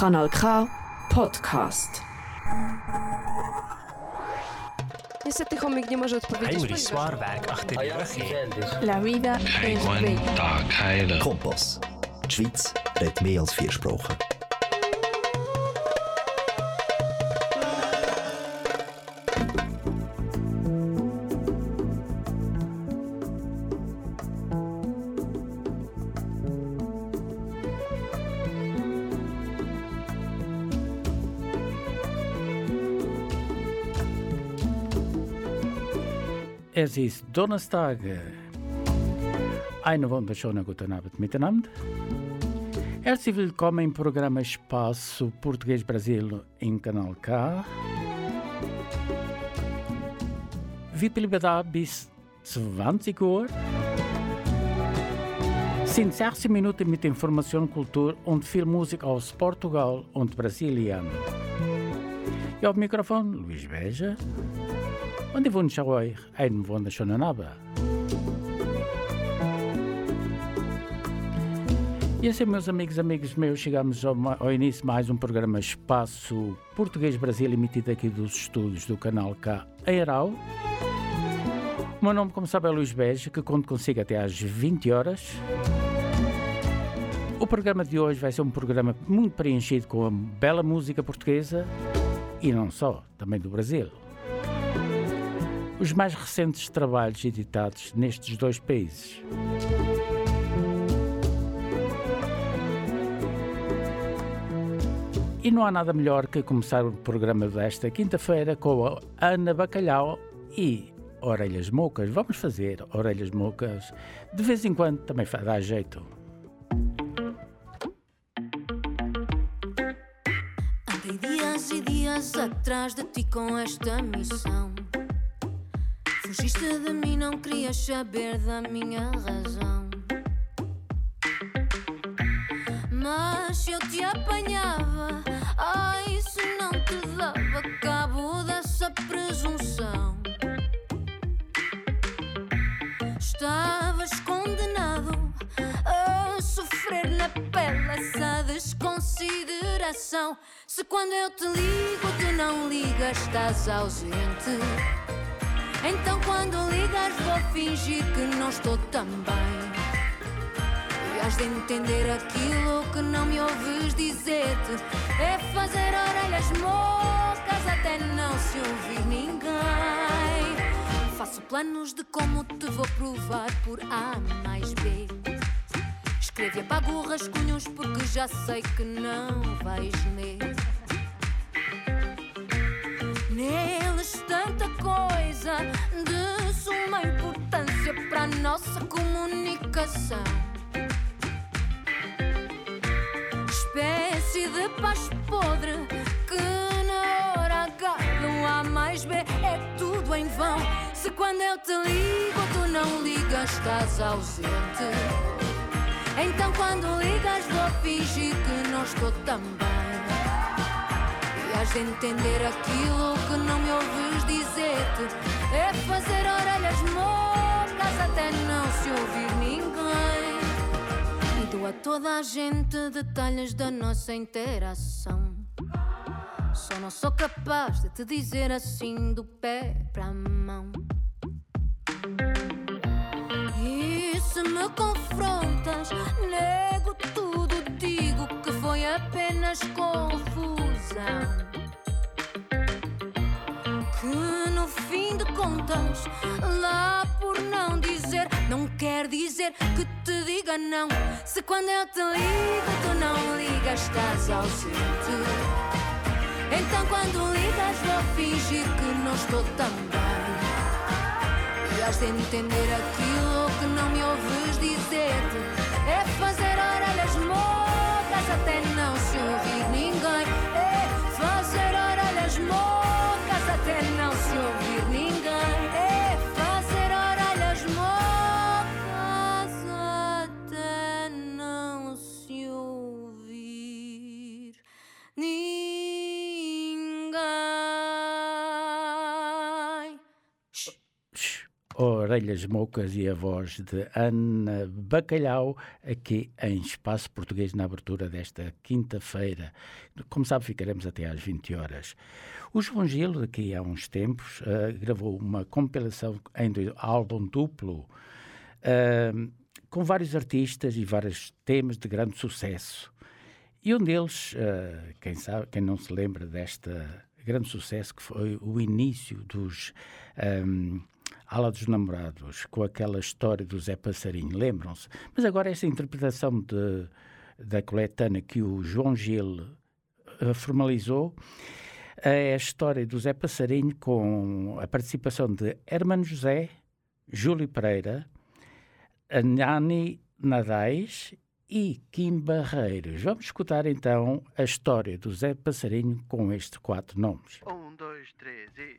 Kanal K Podcast. Niestety chomik nie może odpowiedzieć. Achter die rug in. La vida es bella. Kompass. Die Schweiz redet mehr als vier Sprachen. Es ist Donnerstag. Einen wunderschönen guten Abend miteinander. Herzlich willkommen im Programm Espaço Português Brasil em Canal K. Bleiben da bis 20 Uhr. Sind 60 Minuten mit Information, Kultur und viel Musik aus Portugal und Brasilien. Ja, am Mikrofon Luís Beja. Und ich wünsche euch einen wunderschönen Abend. E assim, meus amigos, amigos meus, chegamos ao, ao início de mais um programa Espaço Português Brasil, emitido aqui dos estúdios do canal K Airau. O meu nome, como sabe, é Luís Beja, que conto consigo até às 20 horas. O programa de hoje vai ser um programa muito preenchido com a bela música portuguesa e não só, também do Brasil os mais recentes trabalhos editados nestes dois países. E não há nada melhor que começar o programa desta quinta-feira com a Ana Bacalhau e Orelhas Mocas. Vamos fazer Orelhas Mocas. De vez em quando também dá jeito. Andei dias e dias atrás de ti com esta missão. Fugiste de mim, não querias saber da minha razão. Mas se eu te apanhava, ah, isso não te dava cabo dessa presunção. Estavas condenado a sofrer na pele essa desconsideração. Se quando eu te ligo, tu não ligas, estás ausente. Então quando ligas, vou fingir que não estou também. E has de entender aquilo que não me ouves dizer-te. É fazer orelhas mocas até não se ouvir ninguém. Faço planos de como te vou provar por A mais B. Escrevo e apago rascunhos porque já sei que não vais ler. Neles tanta coisa de suma importância para a nossa comunicação. Espécie de paz podre que na hora H do A mais B é tudo em vão. Se quando eu te ligo tu não ligas, estás ausente. Então quando ligas vou fingir que não estou também. De entender aquilo que não me ouves dizer-te. É fazer orelhas mocas até não se ouvir ninguém. E dou a toda a gente detalhes da nossa interação. Só não sou capaz de te dizer assim do pé para a mão. E se me confrontas, nego tudo, digo que foi apenas confusão. Que no fim de contas, lá por não dizer, não quer dizer que te diga não. Se quando eu te ligo, tu não ligas, estás ausente. Então quando ligas, vou fingir que não estou também. E has de entender aquilo que não me ouves dizer-te É fazer orelhas mocas até não se ouvir ninguém Orelhas Moucas e a voz de Ana Bacalhau, aqui em Espaço Português, na abertura desta quinta-feira. Como sabe, ficaremos até às 20 horas. O João Gil, daqui há uns tempos, uh, gravou uma compilação em álbum duplo. Uh, com vários artistas e vários temas de grande sucesso. E um deles, uh, quem sabe, quem não se lembra desta grande sucesso que foi o início dos um, Ala dos Namorados, com aquela história do Zé Passarinho, lembram-se? Mas agora esta interpretação de, da coletânea que o João Gil uh, formalizou é a história do Zé Passarinho com a participação de Hermano José, Júlio Pereira, Nani Nadais e Kim Barreiros. Vamos escutar então a história do Zé Passarinho com estes quatro nomes. Um, dois, três e.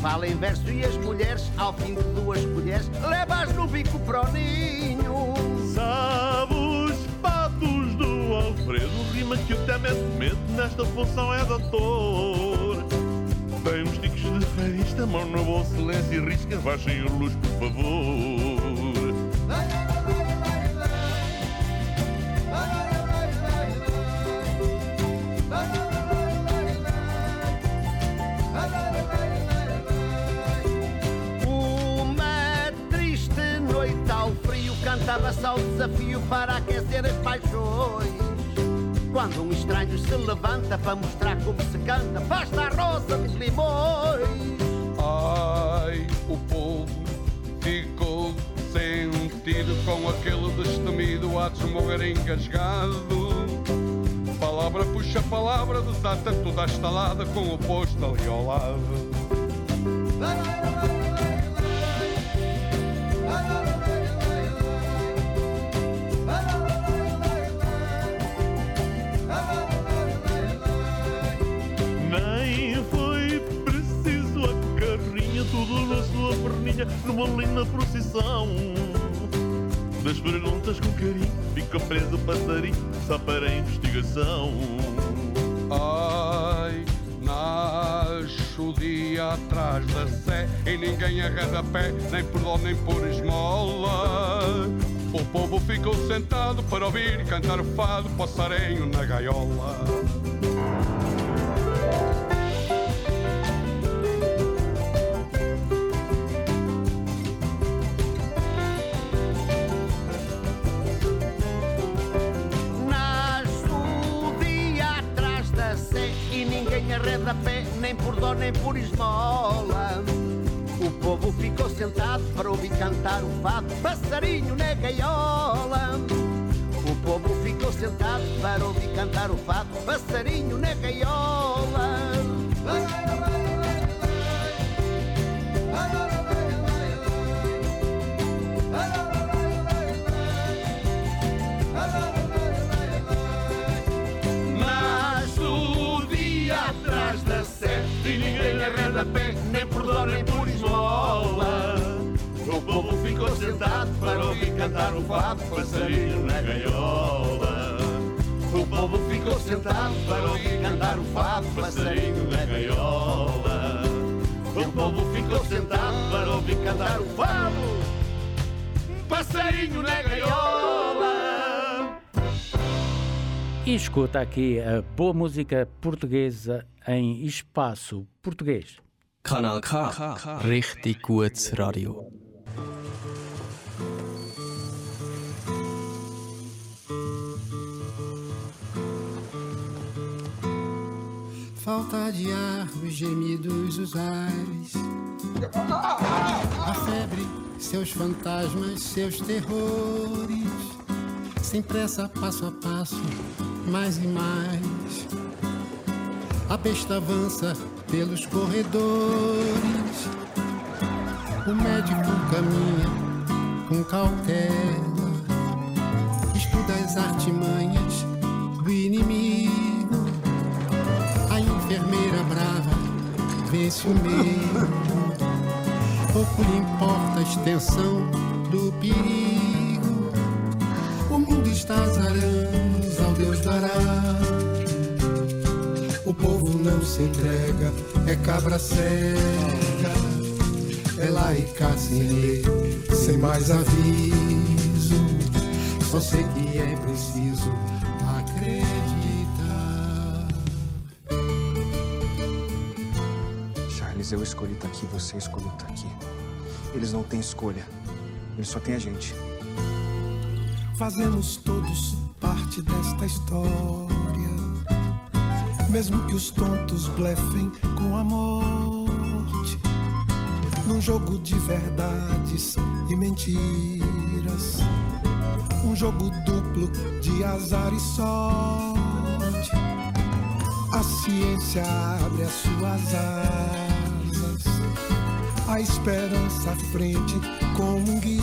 Fala em verso e as mulheres, ao fim de duas colheres, levas no bico para o ninho. Sabe os patos do Alfredo, rima que o temente nesta função é doutor. Tem uns ticos de feirista, mão no bolso, silêncio e risca, baixem a luz, por favor. Cantava-se ao desafio para aquecer as paixões. Quando um estranho se levanta para mostrar como se canta, basta a rosa de limões. Ai, o povo ficou sentido com aquele destemido a desmorrer engasgado. Palavra puxa palavra, desata toda a estalada com o posto ali ao lado. Numa linda procissão. Das perguntas com carinho, fica preso o passarinho, só para a investigação. Ai, nasce o dia atrás da sé e ninguém arreda pé, nem por dó nem por esmola. O povo ficou sentado para ouvir cantar o fado, passarinho na gaiola. Arreda pé, nem por dó nem por esmola. O povo ficou sentado para ouvir cantar o fado, passarinho na gaiola. O povo ficou sentado para ouvir cantar o fado, passarinho na gaiola. Pé, nem por dó nem por esmola. O povo ficou sentado para ouvir cantar o fado, passarinho na gaiola. O povo ficou sentado para ouvir cantar o fado, passarinho na gaiola. O povo ficou sentado para ouvir cantar o fado, passarinho na gaiola. E escuta aqui a boa música portuguesa em espaço português. Kanal K. Richtig gutes Radio. Falta de ar, os gemidos, os ares. A febre, seus fantasmas, seus terrores. Sem pressa, passo a passo, mais e mais. A besta avança pelos corredores. O médico caminha com cautela, estuda as artimanhas do inimigo. A enfermeira brava vence o medo. Pouco lhe importa a extensão do perigo. O mundo está aranhas ao Deus dará. O povo não se entrega, é cabra cega. É cá sem sem mais aviso. Só sei que é preciso acreditar. Charles, eu escolhi estar aqui, você escolheu estar aqui. Eles não têm escolha. Eles só têm a gente. Fazemos todos parte desta história. Mesmo que os tontos blefem com a morte. Num jogo de verdades e mentiras. Um jogo duplo de azar e sorte. A ciência abre as suas asas. A esperança à frente como um guia.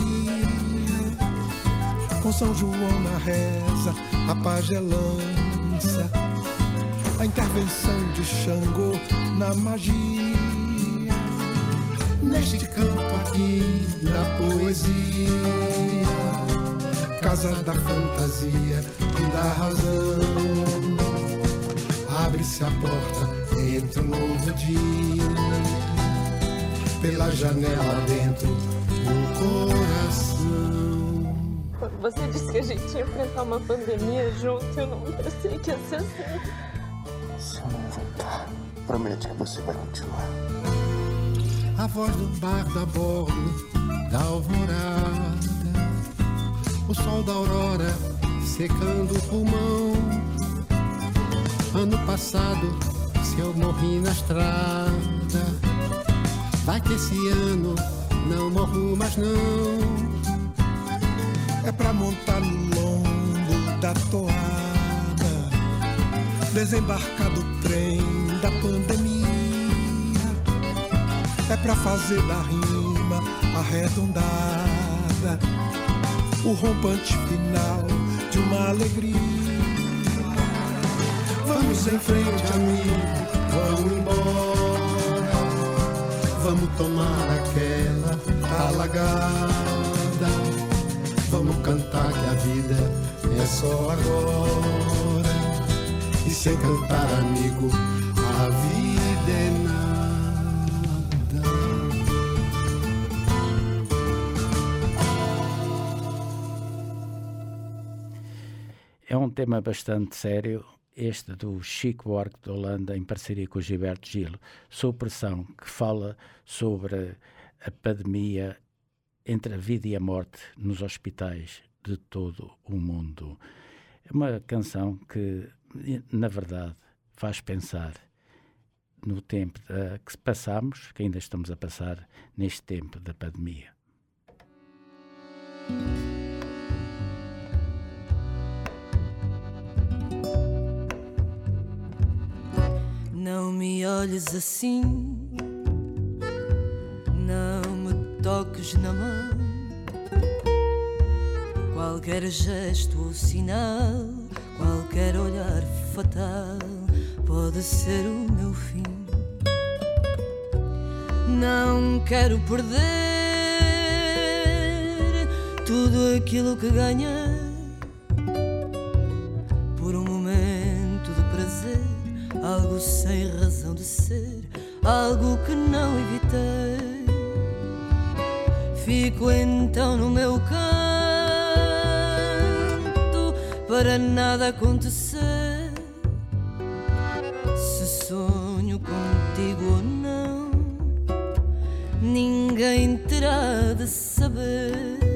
Com São João na reza, a pagelança. A intervenção de Xangô na magia. Neste campo aqui da poesia, casa da fantasia e da razão. Abre-se a porta, entra um novo dia. Pela janela dentro do coração. Você disse que a gente ia enfrentar uma pandemia junto, eu não pensei que ia ser assim. Promete que você vai continuar. A voz do bar da bordo da alvorada. O sol da aurora secando o pulmão. Ano passado, se eu morri na estrada, vai que esse ano não morro mais não. É pra montar no lombo da toada, desembarcar do trem da pandemia. É pra fazer da rima arredondada o rompante final de uma alegria. Vamos em frente, amigo, vamos embora. Vamos tomar aquela alagada. Vamos cantar que a vida é só agora. E sem cantar, amigo, a vida é nada. É um tema bastante sério, este do Chico Buarque de Holanda, em parceria com o Gilberto Gil, sob pressão, que fala sobre a pandemia entre a vida e a morte nos hospitais de todo o mundo. É uma canção que, na verdade, faz pensar no tempo da, que passamos, que ainda estamos a passar neste tempo da pandemia. Não me olhes assim, não me toques na mão. Qualquer gesto ou sinal, qualquer olhar fatal pode ser o meu fim. Não quero perder tudo aquilo que ganhei por um momento de prazer algo sem razão de ser, algo que não evitei. Fico então no meu canto para nada acontecer. Ninguém terá de saber.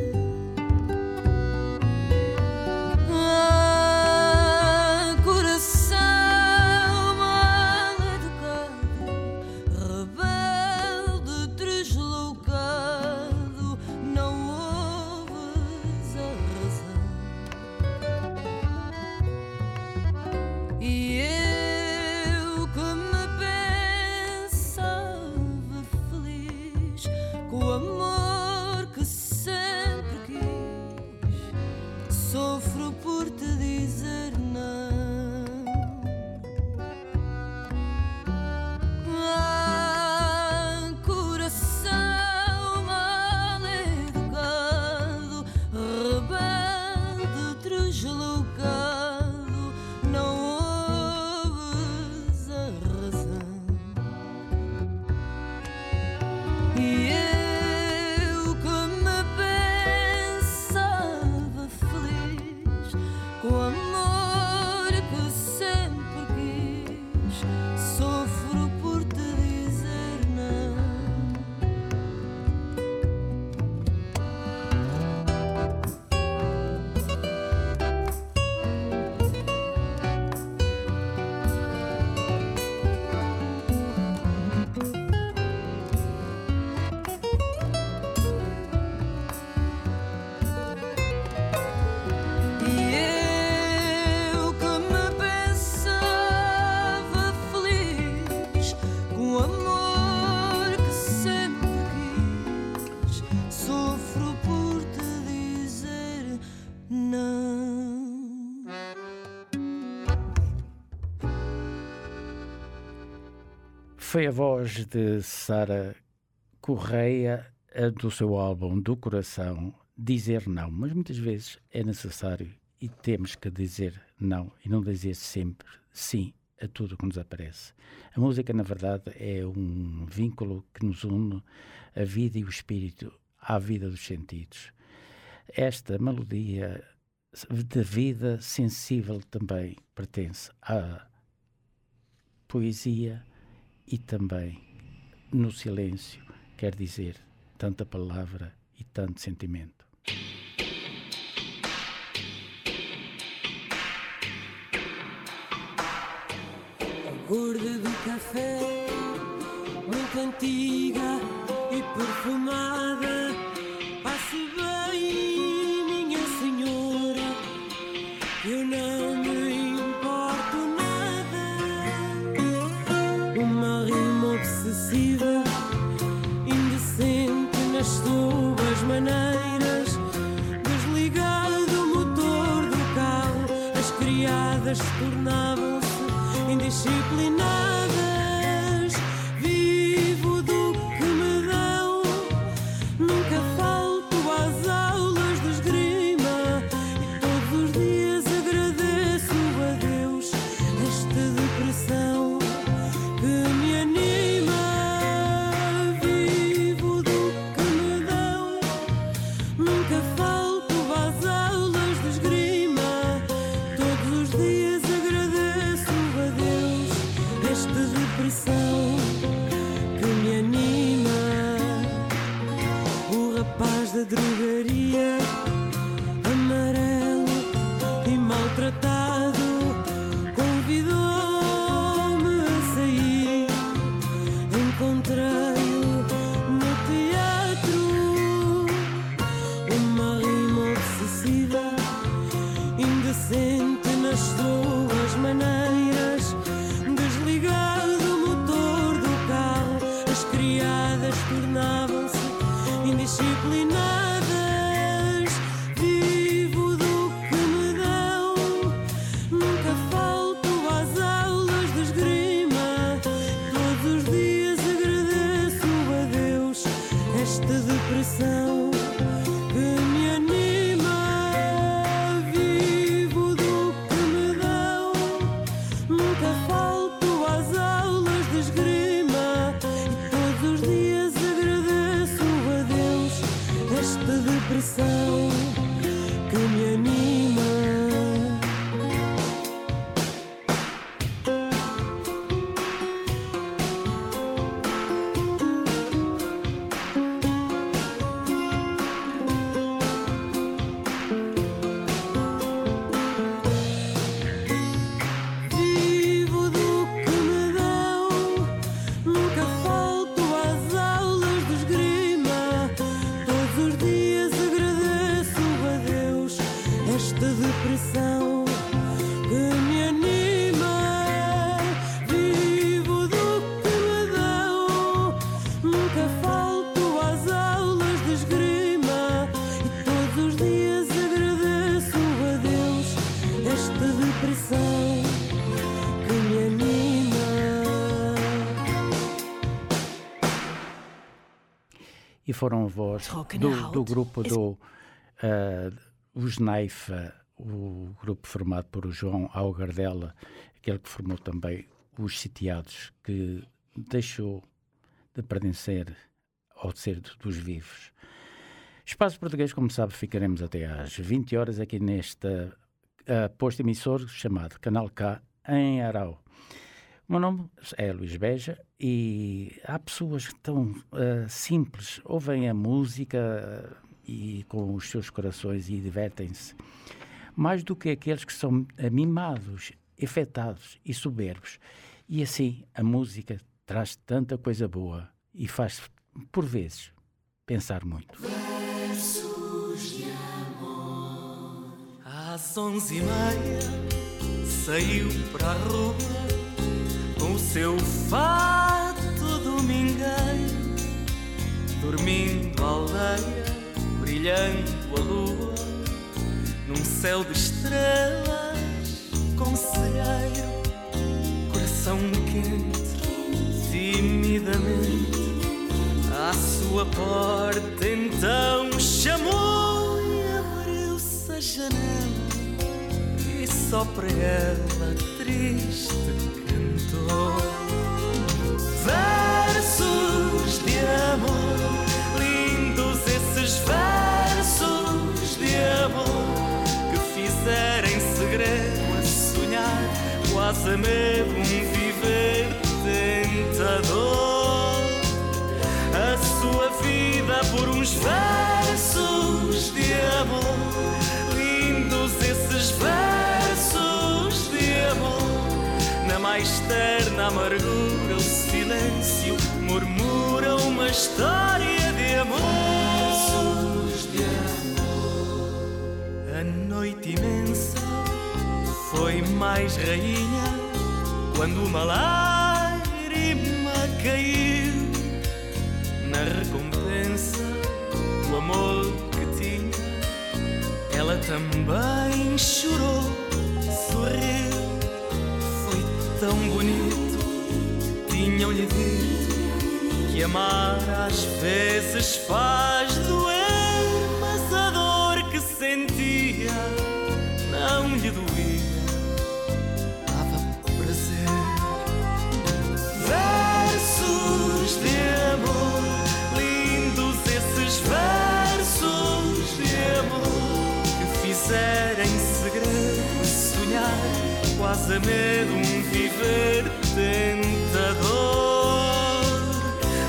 foi a voz de Sara Correia do seu álbum Do Coração Dizer Não, mas muitas vezes é necessário e temos que dizer não e não dizer sempre sim a tudo que nos aparece. A música, na verdade, é um vínculo que nos une a vida e o espírito à vida dos sentidos. Esta melodia de vida sensível também pertence à poesia e também no silêncio quer dizer tanta palavra e tanto sentimento. A gorda do café, muito antiga e perfumada tornavam-se indisciplinadas. Foram a voz do, do grupo do uh, Os Naifa, o grupo formado por o João Algardela, aquele que formou também os Sitiados, que deixou de pertencer ao ser dos vivos. Espaço Português, como sabe, ficaremos até às 20 horas aqui neste uh, posto emissor chamado Canal K, em Arau. Meu nome é Luís Beja e há pessoas que tão uh, simples, ouvem a música e com os seus corações e divertem-se, mais do que aqueles que são mimados, afetados e soberbos. E assim a música traz tanta coisa boa e faz, por vezes, pensar muito. Versos de amor. Às onze e meia saiu para a rua o seu fato domingueiro, dormindo a aldeia, brilhando a lua, num céu de estrelas conselheiro, coração quente, timidamente, à sua porta então chamou e abriu-se a janela, e só para ela triste versos de amor, lindos esses versos de amor que fizeram em segredo a sonhar, quase a medo um viver tentador. A sua vida por uns versos de amor, Na mais terna amargura, o silêncio murmura uma história de amor. de amor. A noite imensa foi mais rainha quando uma lágrima caiu na recompensa do amor que tinha. Ela também chorou, sorriu, tão bonito. Tinham-lhe dito que amar às vezes faz doer, mas a dor que sentia sonhar, quase a medo um viver tentador.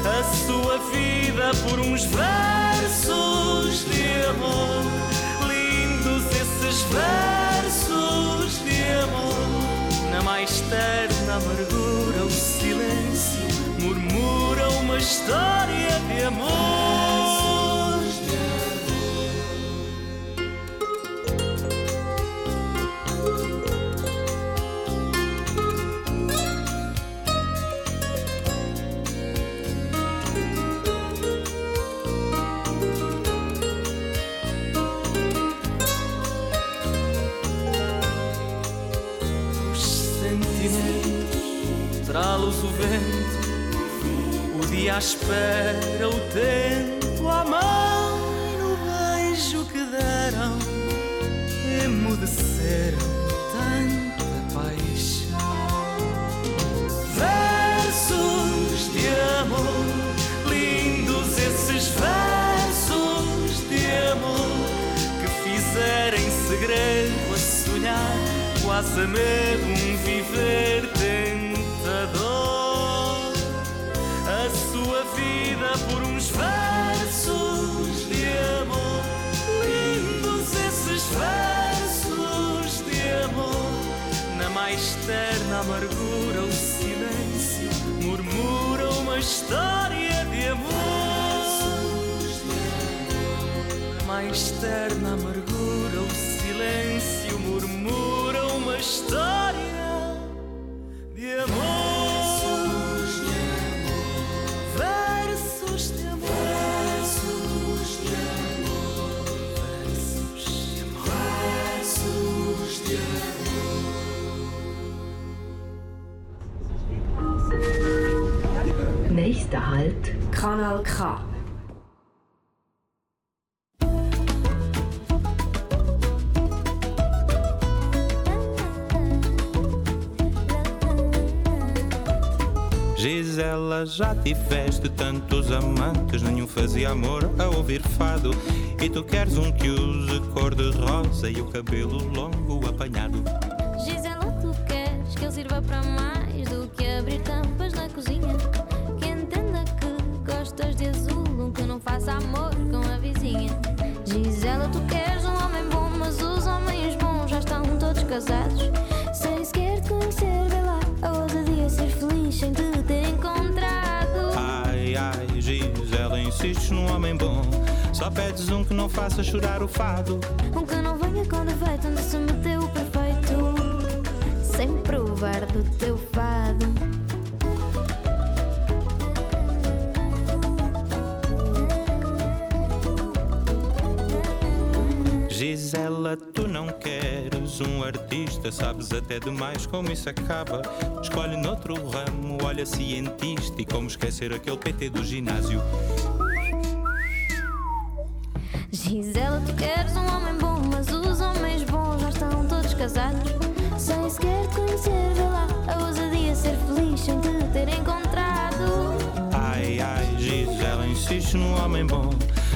A sua vida por uns versos de amor, lindos esses versos de amor. Na mais terna amargura, o silêncio murmura uma história de amor. Dia à espera, o tempo à mão e no beijo que deram, emudeceram tanta paixão. Versos de amor, lindos esses versos de amor que fizeram em segredo a sonhar, quase a medo um viver por uns versos de amor, lindos esses versos de amor. Na mais terna amargura, o silêncio murmura uma história de amor. Na mais terna amargura, o silêncio murmura uma história de amor. Nächster Halt. Kanal K. Gisela, já tiveste tantos amantes, nenhum fazia amor a ouvir fado. E tu queres um que use cor de rosa e o cabelo longo apanhado. Gisela, tu queres que eu sirva para amar? De azul, um que não faça amor com a vizinha. Gisela, tu queres um homem bom, mas os homens bons já estão todos casados. Sem sequer te conhecer, vê lá, a ousadia ser feliz sem te ter encontrado. Ai, ai, Gisela, insistes num homem bom. Só pedes um que não faça chorar o fado. Um que não venha com defeito, onde se meteu o perfeito. Sem provar do teu fado. Gisela, tu não queres um artista, sabes até demais como isso acaba. Escolhe noutro ramo, olha cientista e como esquecer aquele PT do ginásio. Gisela, tu queres um homem bom, mas os homens bons já estão todos casados. Sem sequer te conhecer, vê lá, a ousadia ser feliz sem te ter encontrado. Ai, ai, Gisela, insiste num homem bom.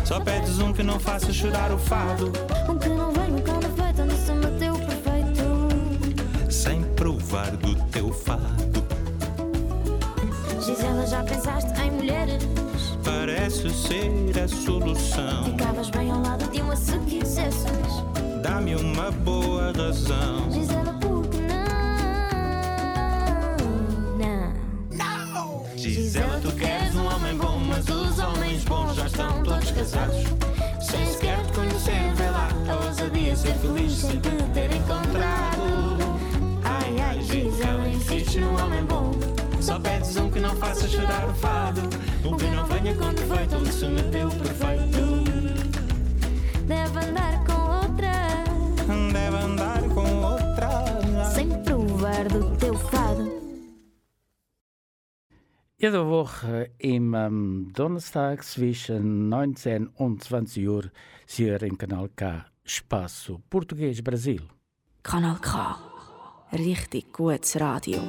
Só pedes um que não faça chorar o fado. Um que não venha com defeito, onde se meteu perfeito. Sem provar do teu fado. Gisela, já pensaste em mulheres? Parece ser a solução. Ficavas bem ao lado de uma se quisesses. Dá-me uma boa razão. Gisela, por que não? Não! Gisela, estão todos casados. Sem sequer te conhecer, vê lá, a ousadia ser feliz sem te ter encontrado. Ai, ai, Gisela, insiste num homem bom. Só pedes um que não faça chorar o fado. Um que não venha com defeito, onde se meteu perfeito. Jede Woche im ähm, Donnerstag zwischen 19 und 20 Uhr hier im Kanal K Espaço Português Brasil. Kanal K. Richtig gutes Radio.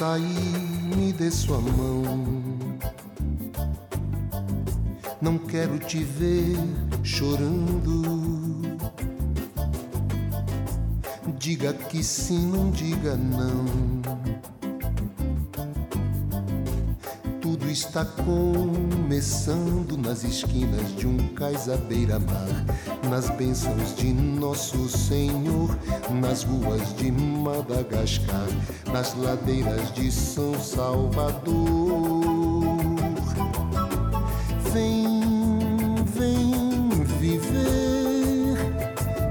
Sair, me dê sua mão. Não quero te ver chorando. Diga que sim, não diga não. Está começando nas esquinas de um cais à beira-mar, nas bênçãos de Nosso Senhor, nas ruas de Madagascar, nas ladeiras de São Salvador. Vem, vem viver,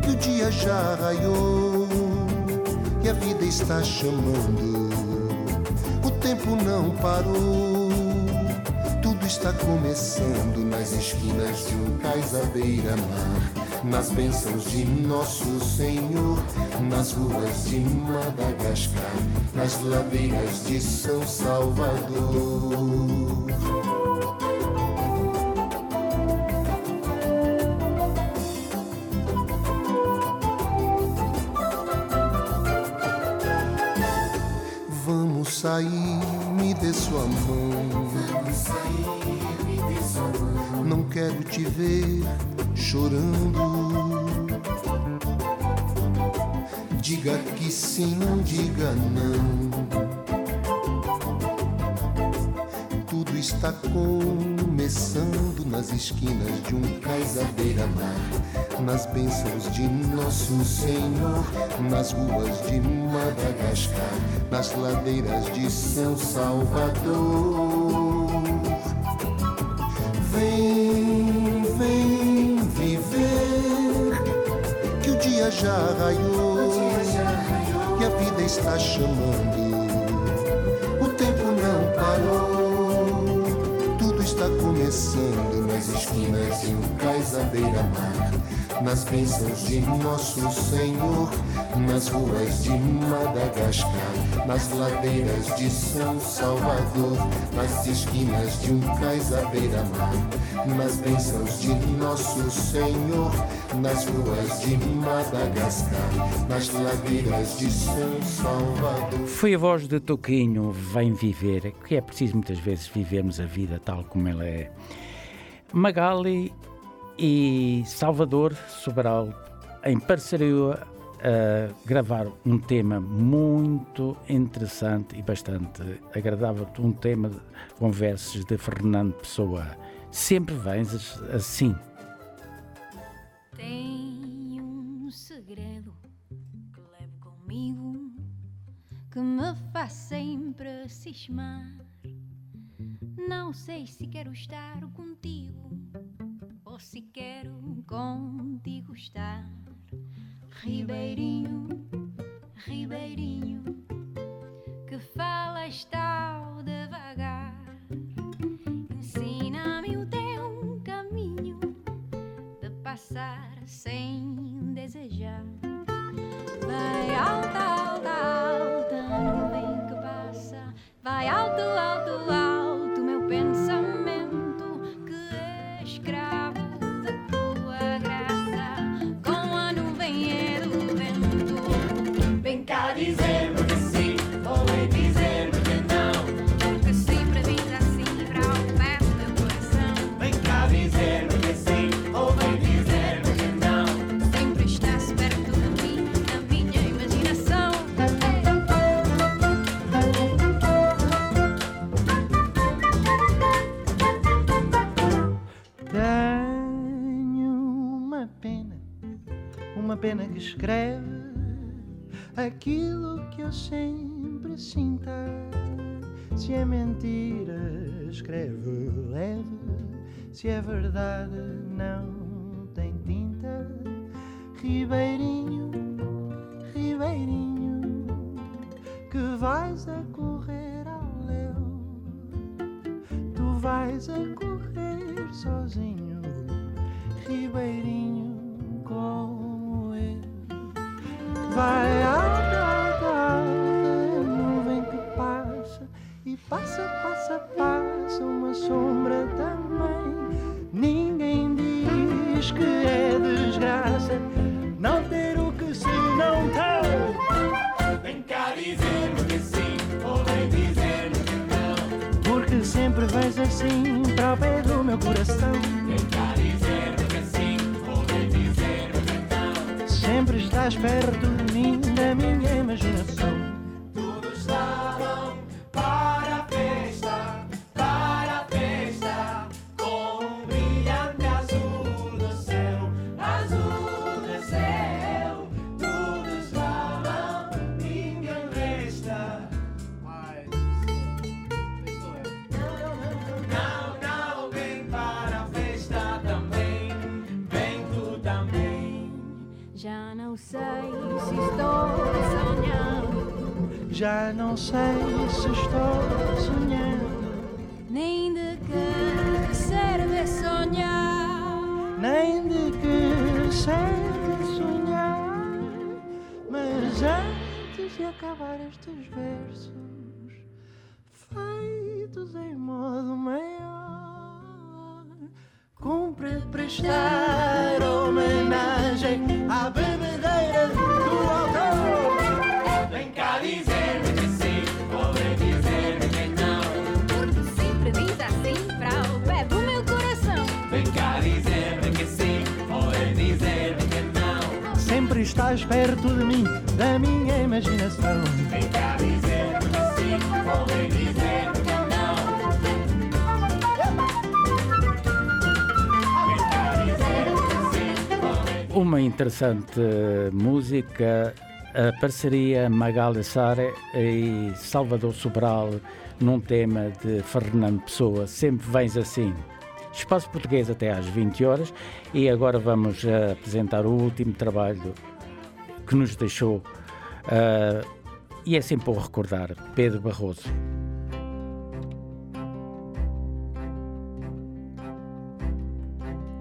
que o dia já raiou e a vida está chamando. O tempo não parou, está começando nas esquinas de um cais à beira-mar, nas bênçãos de Nosso Senhor, nas ruas de Madagascar, nas ladeiras de São Salvador. Chorando. Diga que sim, diga não. Tudo está começando nas esquinas de um cais à beira-mar, nas bênçãos de Nosso Senhor, nas ruas de Madagascar, nas ladeiras de São Salvador. Vem, já raiou, e a vida está chamando. O tempo não parou, tudo está começando nas esquinas e o cais à beira-mar. Nas bênçãos de Nosso Senhor, nas ruas de Madagascar, nas ladeiras de São Salvador, nas esquinas de um cais à beira-mar, nas bênçãos de Nosso Senhor, nas ruas de Madagascar, nas ladeiras de São Salvador. Foi a voz de Toquinho, Vem Viver, que é preciso muitas vezes vivermos a vida tal como ela é. Magali e Salvador Sobral, em parceria, a gravar um tema muito interessante e bastante agradável, um tema com versos de Fernando Pessoa. Sempre vens assim. Tenho um segredo que levo comigo que me faz sempre cismar. Não sei se quero estar contigo se quero contigo estar. Ribeirinho, Ribeirinho, que falas tal devagar. Ensina-me o teu caminho de passar sem desejar. Vai alta, alta, alta, nuvem que passa. Vai alto, alto, alto, meu pensamento escreve aquilo que eu sempre sinta. Se é mentira, escreve leve, se é verdade, não tem tinta. Ribeirinho, Ribeirinho, que vais a correr ao léu, tu vais a correr sozinho. Ribeirinho como eu. Vai alta, nuvem que passa e passa, passa, passa uma sombra também. Ninguém diz que é desgraça não ter o que se não tem. Vem cá dizer-me que sim, ou vem dizer-me que não. Porque sempre vais assim para o pé do meu coração. Estás perto de mim, da minha imaginação. Já não sei se estou sonhando, nem de que serve sonhar. nem de que serve sonhar. Mas antes de acabar estes versos, feitos em modo maior, cumpre prestar estás perto de mim, da minha imaginação. Vem cá dizer-me que sim, ou vem dizer-me que não. Uma interessante música, a parceria Magali Sara e Salvador Sobral num tema de Fernando Pessoa, Sempre Vens Assim. Espaço Português até às 20 horas e agora vamos apresentar o último trabalho que nos deixou. ah, e é sempre bom recordar Pedro Barroso.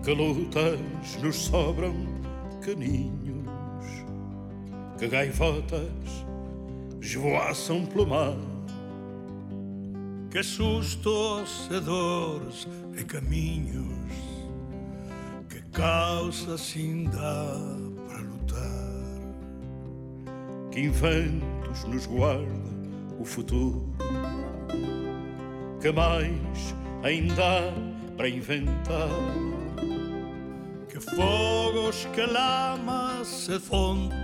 Que lutas nos sobram caninhos, que gaivotas esvoaçam pelo mar, que sustos e dores e caminhos, que causa assim dá que inventos nos guarda o futuro, que mais ainda há para inventar. que fogos, que lamas e fontes,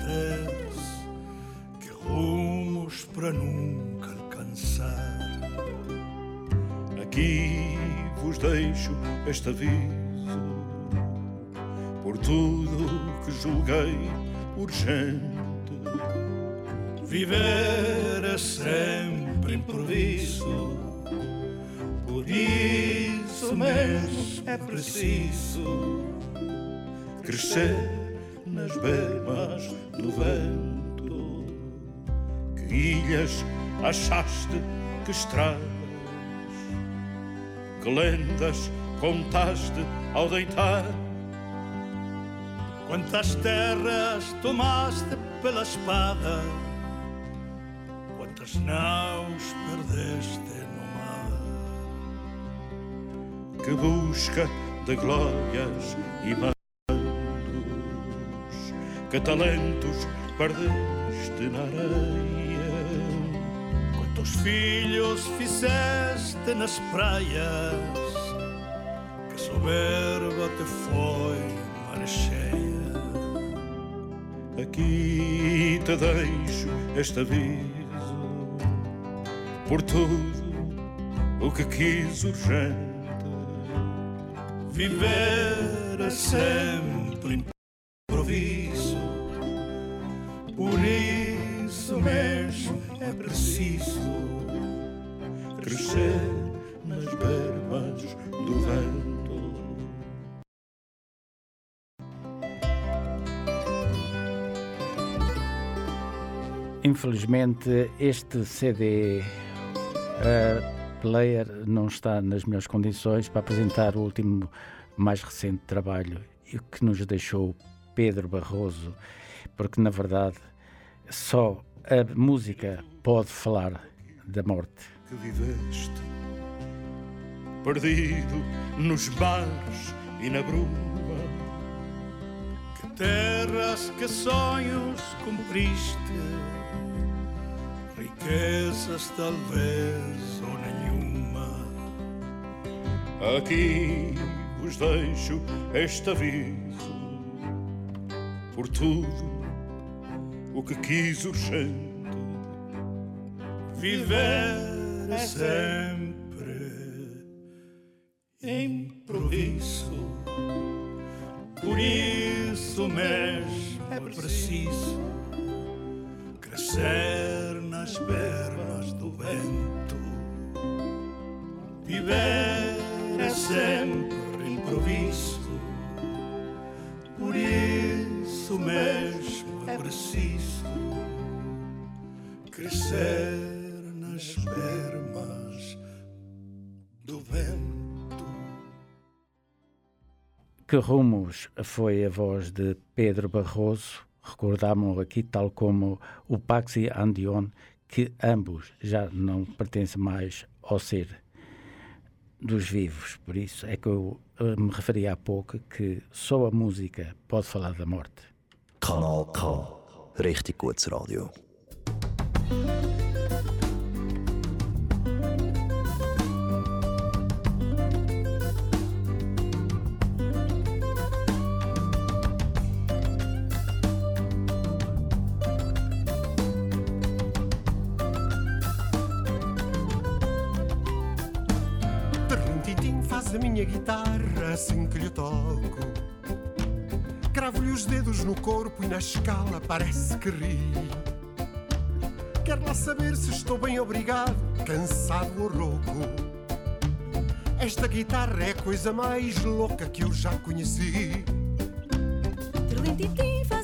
que rumos para nunca alcançar. Aqui vos deixo este aviso por tudo que julguei urgente. Viver é sempre improviso, por isso mesmo é preciso crescer nas bermas do vento. Que ilhas achaste que estradas, que lendas contaste ao deitar. Quantas terras tomaste pela espada, quantas naus perdeste no mar. que busca de glórias e mandos, que talentos perdeste na areia. Quantos filhos fizeste nas praias, que soberba te foi mar cheia. Aqui te deixo este aviso por tudo o que quis urgente. Viver é sempre improviso, por isso mesmo é preciso crescer nas bermas do vento. Infelizmente, este CD uh, player não está nas melhores condições para apresentar o último, mais recente trabalho que nos deixou Pedro Barroso, porque na verdade só a música pode falar da morte. que viveste perdido nos bares e na bruma que terras, que sonhos cumpriste, riquezas talvez ou nenhuma. aqui vos deixo este aviso. Por tudo o que quis urgente Viver é sempre improviso, por isso mesmo é preciso crescer nas pernas do vento. Viver é sempre improviso, por isso mesmo é preciso crescer nas pernas do vento. Que rumos foi a voz de Pedro Barroso? Recordámos aqui, tal como o Paxi Andion, que ambos já não pertencem mais ao ser dos vivos. Por isso é que eu me referi há pouco que só a música pode falar da morte. Kanal K. Richtig gutes Radio. Assim que lhe toco. Cravo-lhe os dedos no corpo e na escala parece que ri. Quer lá saber se estou bem obrigado, cansado ou rouco. Esta guitarra é a coisa mais louca que eu já conheci. Faz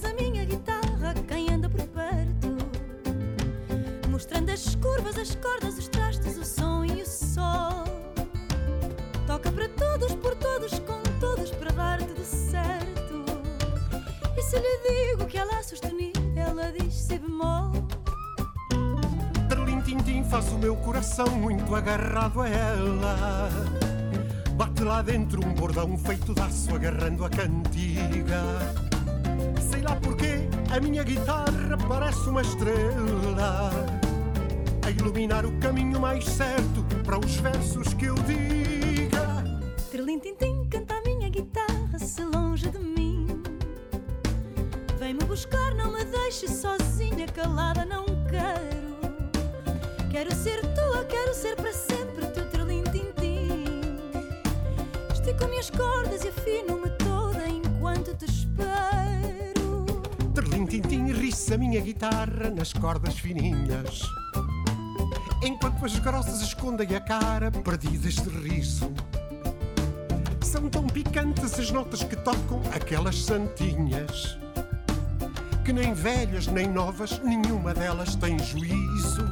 coração muito agarrado a ela. Bate lá dentro um bordão feito de aço agarrando a cantiga. Sei lá porquê, a minha guitarra parece uma estrela. A iluminar o caminho mais certo para os versos que eu diga. Nas cordas fininhas. Enquanto as grossas escondem a cara perdidas de riso. São tão picantes as notas que tocam aquelas santinhas. Que nem velhas nem novas, nenhuma delas tem juízo.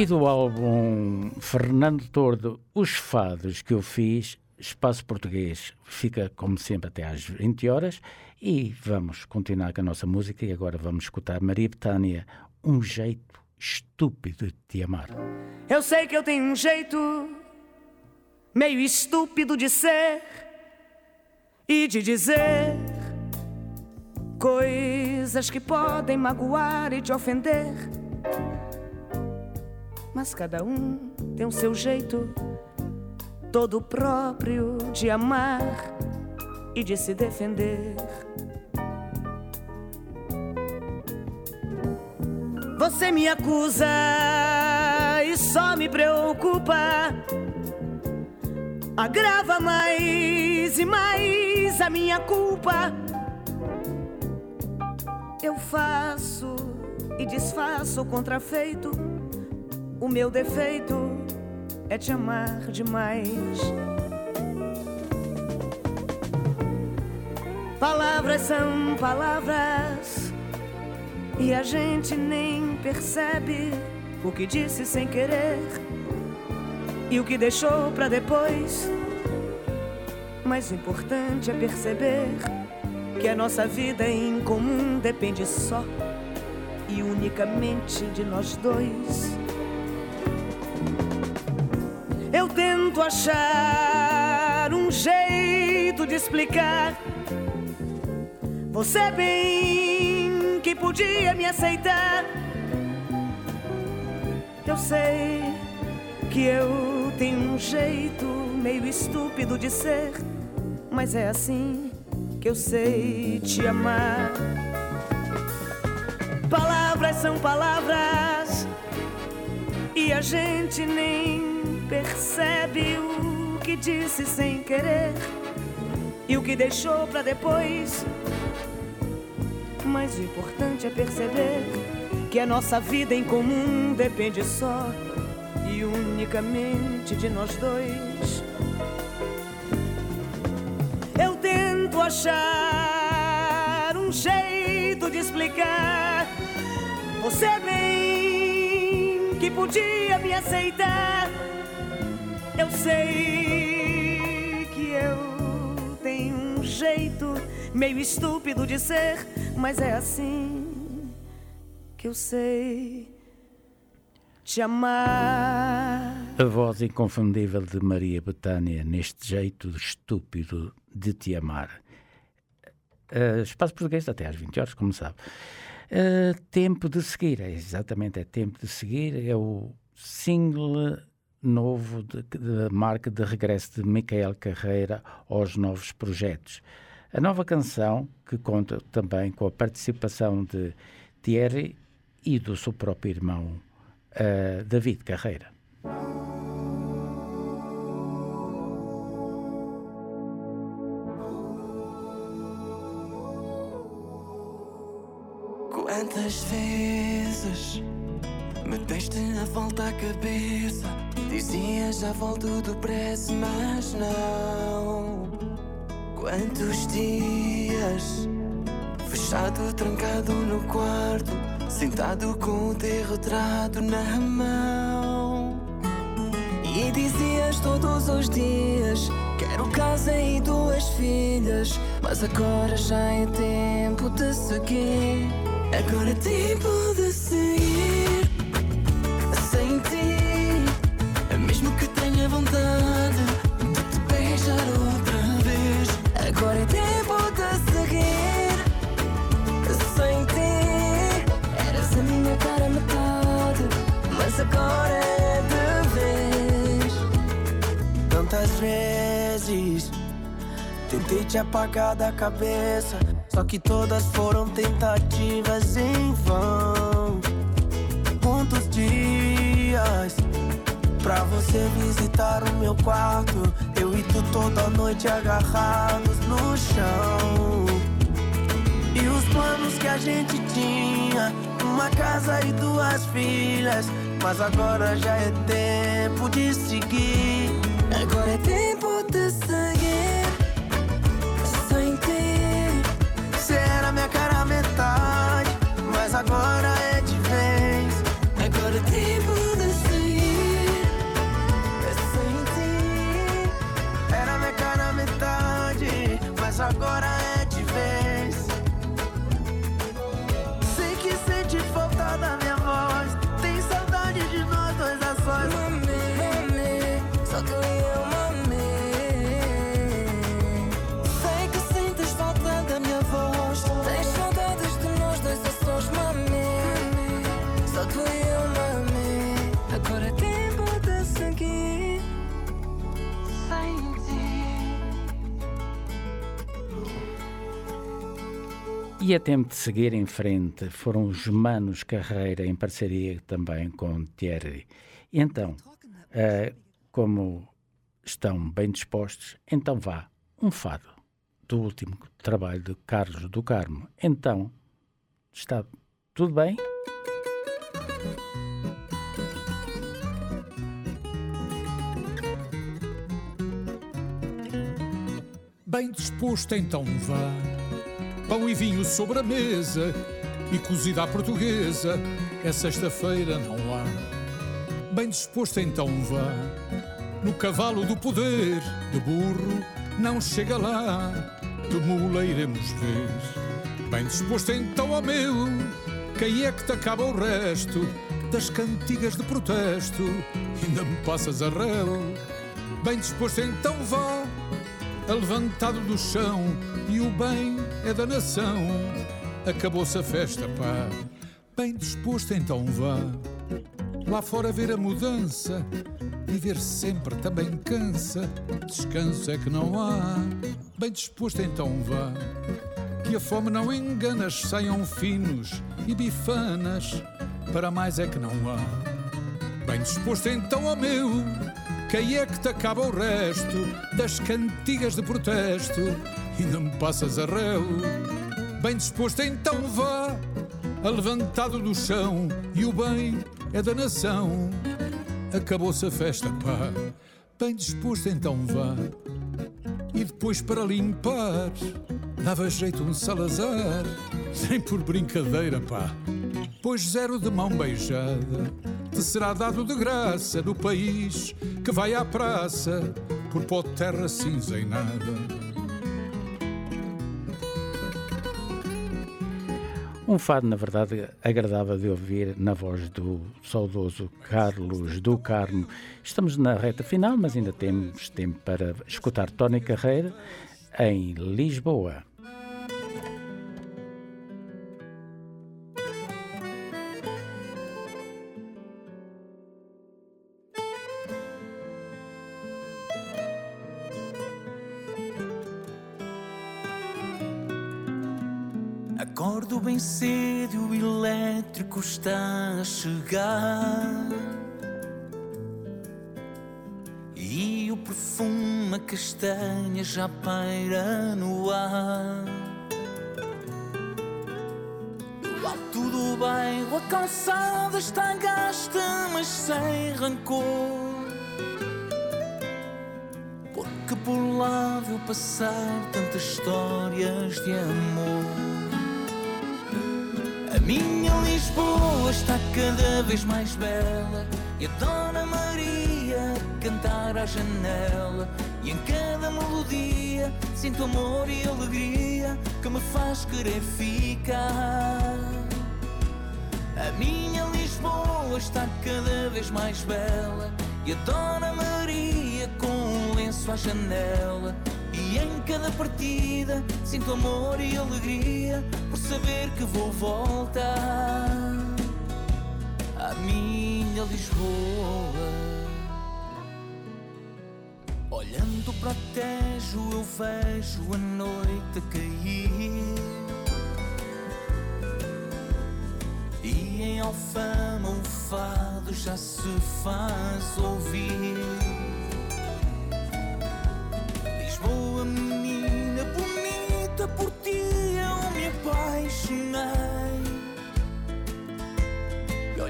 E do álbum Fernando Tordo, Os Fados que eu fiz, Espaço Português, fica como sempre até às 20 horas e vamos continuar com a nossa música e agora vamos escutar Maria Betânia, Um Jeito Estúpido de Te Amar. Eu sei que eu tenho um jeito meio estúpido de ser e de dizer coisas que podem magoar e te ofender. Mas cada um tem o seu jeito todo próprio de amar e de se defender. Você me acusa e só me preocupa. Agrava mais e mais a minha culpa. Eu faço e desfaço o contrafeito. O meu defeito é te amar demais. Palavras são palavras e a gente nem percebe o que disse sem querer e o que deixou pra depois. Mas importante é perceber que a nossa vida em comum depende só e unicamente de nós dois. Tento achar um jeito de explicar. Você bem que podia me aceitar. Eu sei que eu tenho um jeito meio estúpido de ser, mas é assim que eu sei te amar. Palavras são palavras e a gente nem percebe o que disse sem querer e o que deixou pra depois. Mas o importante é perceber que a nossa vida em comum depende só e unicamente de nós dois. Eu tento achar um jeito de explicar. Você bem que podia me aceitar. Eu sei que eu tenho um jeito meio estúpido de ser, mas é assim que eu sei te amar. A voz inconfundível de Maria Betânia neste jeito estúpido de te amar. Uh, espaço português até às 20 horas, como sabe. Uh, tempo de seguir, é exatamente, é tempo de seguir, é o single novo da marca de regresso de Micael Carreira aos novos projetos. A nova canção, que conta também com a participação de Thierry e do seu próprio irmão uh, David Carreira. Quantas vezes me deste a volta à cabeça? Dizias já volto depressa, mas não. Quantos dias fechado, trancado no quarto, sentado com o teu retrato na mão. E dizias todos os dias: Quero casa e duas filhas. Mas agora já é tempo de seguir. Agora é tempo tentei te apagar da cabeça. Só que todas foram tentativas em vão. Quantos dias pra você visitar o meu quarto? Eu e tu toda noite agarrados no chão. E os planos que a gente tinha, uma casa e duas filhas. Mas agora já é tempo de seguir. Agora é tempo de seguir. Minha cara metade, mas agora é É tempo de seguir em frente. Foram os Manos Carreira em parceria também com Thierry. E então, eh, como estão bem dispostos, então vá, um fado do último trabalho de Carlos do Carmo. Então, está tudo bem? Bem disposto então vá Pão e vinho sobre a mesa E cozida à portuguesa. É sexta-feira não há. Bem disposto então vá. No cavalo do poder De burro não chega lá. De mula iremos ver. Bem disposto então ao meu Quem é que te acaba o resto Das cantigas de protesto? Ainda me passas a réu Bem disposto então vá levantado do chão e o bem é da nação. Acabou-se a festa, pá. Bem disposto, então vá. Lá fora ver a mudança. Viver sempre também cansa. Descanso é que não há. Bem disposto, então vá. Que a fome não engana, saiam finos e bifanas. Para mais é que não há. Bem disposto, então, ao meu. Quem é que te acaba o resto das cantigas de protesto? Ainda me passas a réu. Bem disposto, então vá, levantado do chão, e o bem é da nação. Acabou-se a festa, pá. Bem disposto, então vá. E depois para limpar, dava jeito um Salazar, nem por brincadeira, pá. Pois zero de mão beijada te será dado de graça do país que vai à praça por pó de terra cinza e nada. Um fado, na verdade, agradável de ouvir na voz do saudoso Carlos do Carmo. Estamos na reta final, mas ainda temos tempo para escutar Tony Carreira em Lisboa. Acordo bem cedo, o elétrico está a chegar. E o perfume a castanha já paira no ar. No alto do bairro a calçada está gasta, mas sem rancor. Porque por lá viu passar tantas histórias de amor. Minha Lisboa está cada vez mais bela. E a Dona Maria cantar à janela. E em cada melodia sinto amor e alegria Que me faz querer ficar. A minha Lisboa está cada vez mais bela. E a Dona Maria com um lenço à janela e em cada partida sinto amor e alegria por saber que vou voltar à minha Lisboa. Olhando para o Tejo eu vejo a noite cair E em Alfama o fado já se faz ouvir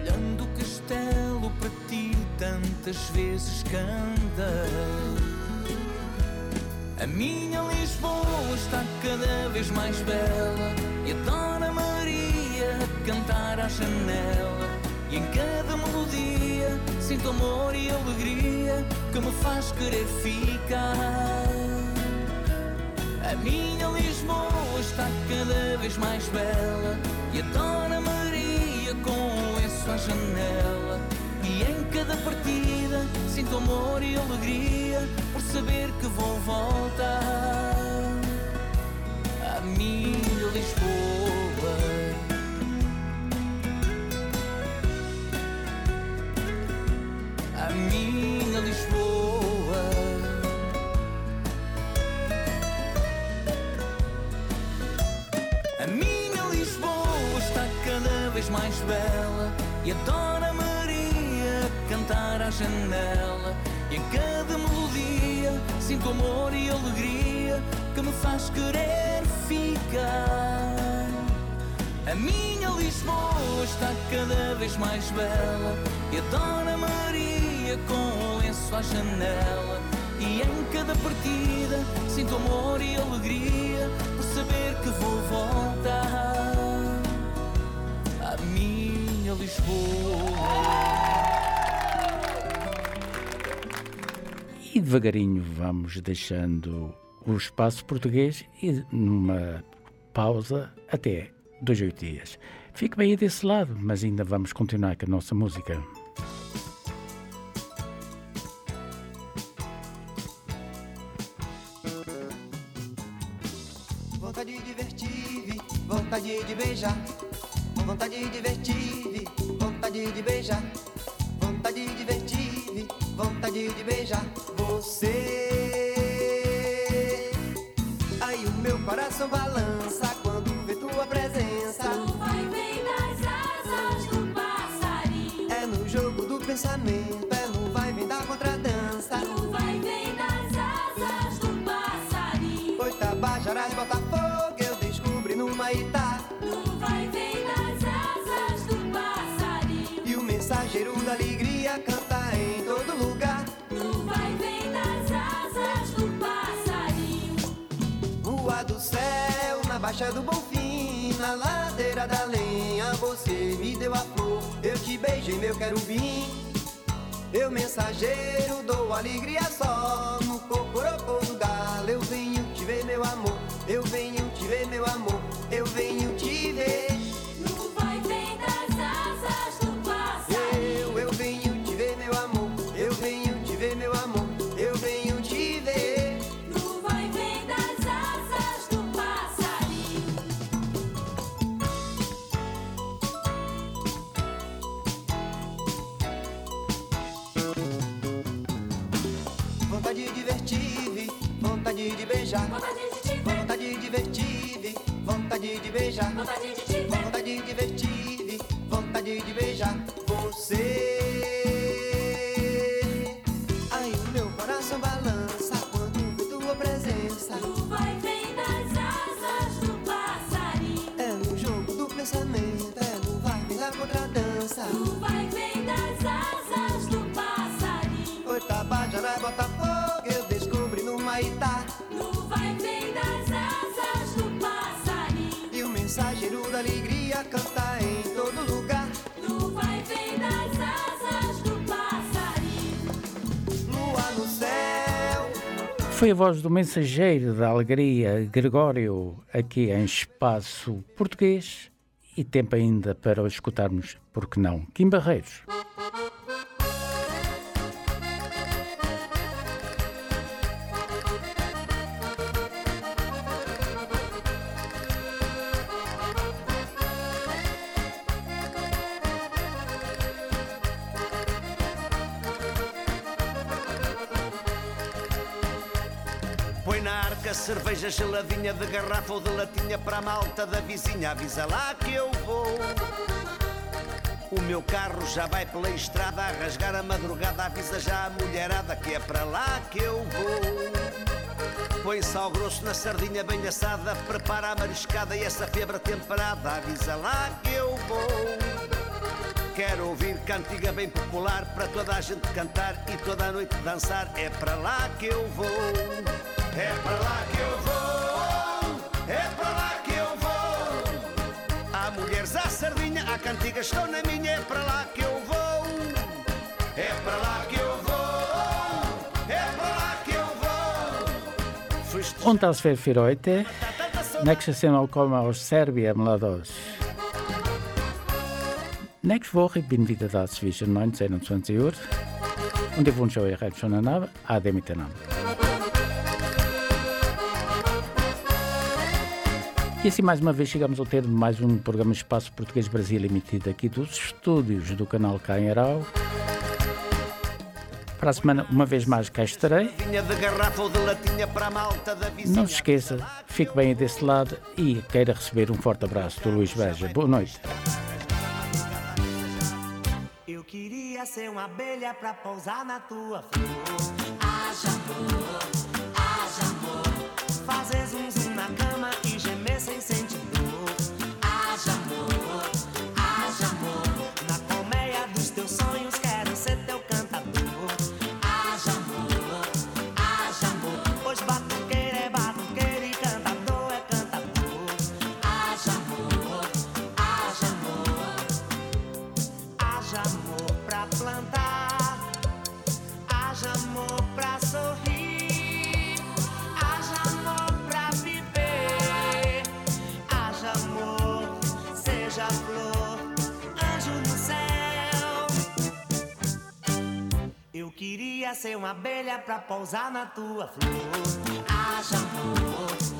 olhando o castelo para ti, tantas vezes cantei. A minha Lisboa está cada vez mais bela. E a Dona Maria a cantar à janela. E em cada melodia sinto amor e alegria que me faz querer ficar. A minha Lisboa está cada vez mais bela E a Dona Maria com à janela E em cada partida sinto amor e alegria Por saber que vou voltar À minha Lisboa. À minha Lisboa. A minha Lisboa está cada vez mais bela E a Dona Maria cantar à janela. E em cada melodia sinto amor e alegria Que me faz querer ficar. A minha Lisboa está cada vez mais bela. E a Dona Maria com um lenço à janela. E em cada partida sinto amor e alegria por saber que vou voltar Lisboa. E devagarinho vamos deixando o espaço português e numa pausa até dois, oito dias. Fique bem desse lado, mas ainda vamos continuar com a nossa música. Vontade de divertir, vontade de beijar. Vontade de divertir, vontade de beijar. Vontade de divertir, vontade de beijar. Você. Aí o meu coração balança quando vê tua presença. Tu vai bem das asas do passarinho. É no jogo do pensamento, é no vai vem da contradança. Tu vai bem das asas do passarinho. Oitabajaras, Botafogo, eu descobri no Maitá. Tu vai bem Baixa do Bonfim, na ladeira da lenha, você me deu a flor, eu te beijei, meu querubim. Eu mensageiro dou alegria só no cocorocô do galo. Eu venho te ver, meu amor. Eu venho te ver, meu amor. Eu venho te ver. Vontade de beijar, vontade de divertir, vontade de beijar você. Ai, o meu coração balança quando vê tua presença. Tu vai vem das asas do passarinho. É no jogo do pensamento, é no vai vem da contradança. Tu vai vem das asas do passarinho. Oi, Tabajara, Botafogo, eu descobri no Maitá. Tu vai vem das asas do mensageiro da alegria canta em todo lugar. Tu vai vem das asas do passarinho. Lua no céu. Foi a voz do mensageiro da alegria, Gregório, aqui em Espaço Português. E tempo ainda para o escutarmos, porque não, Kim Barreiros. Põe na arca cerveja geladinha de garrafa ou de latinha para a malta da vizinha. Avisa lá que eu vou. O meu carro já vai pela estrada a rasgar a madrugada. Avisa já a mulherada que é para lá que eu vou. Põe sal grosso na sardinha bem assada. Prepara a mariscada e essa febre temperada. Avisa lá que eu vou. Quero ouvir cantiga bem popular para toda a gente cantar e toda a noite dançar. É para lá que eu vou. É para lá que eu vou. É para lá que eu vou. Há mulheres à sardinha, há cantigas estão na minha. É para lá que eu vou. É para lá que eu vou. É para lá que eu vou. Und das wäre für heute. Nächstes Mal kommen wir aus Serbien, mlados. Nächste Woche bin ich wieder da zwischen 19 und 20 Uhr. Und ich wünsche euch einen schönen Abend. Ade miteinander. E assim, mais uma vez, chegamos ao termo de mais um programa Espaço Português Brasil emitido aqui dos estúdios do canal Cá em Arau. Para a semana, uma vez mais, cá estarei. Para. Não se esqueça, fique bem desse lado e queira receber um forte abraço do Luís Beja. Boa noite. Eu queria ser uma abelha pra pousar na tua flor. Haja amor, haja amor. Fazer pra pousar na tua flor. Haja amor,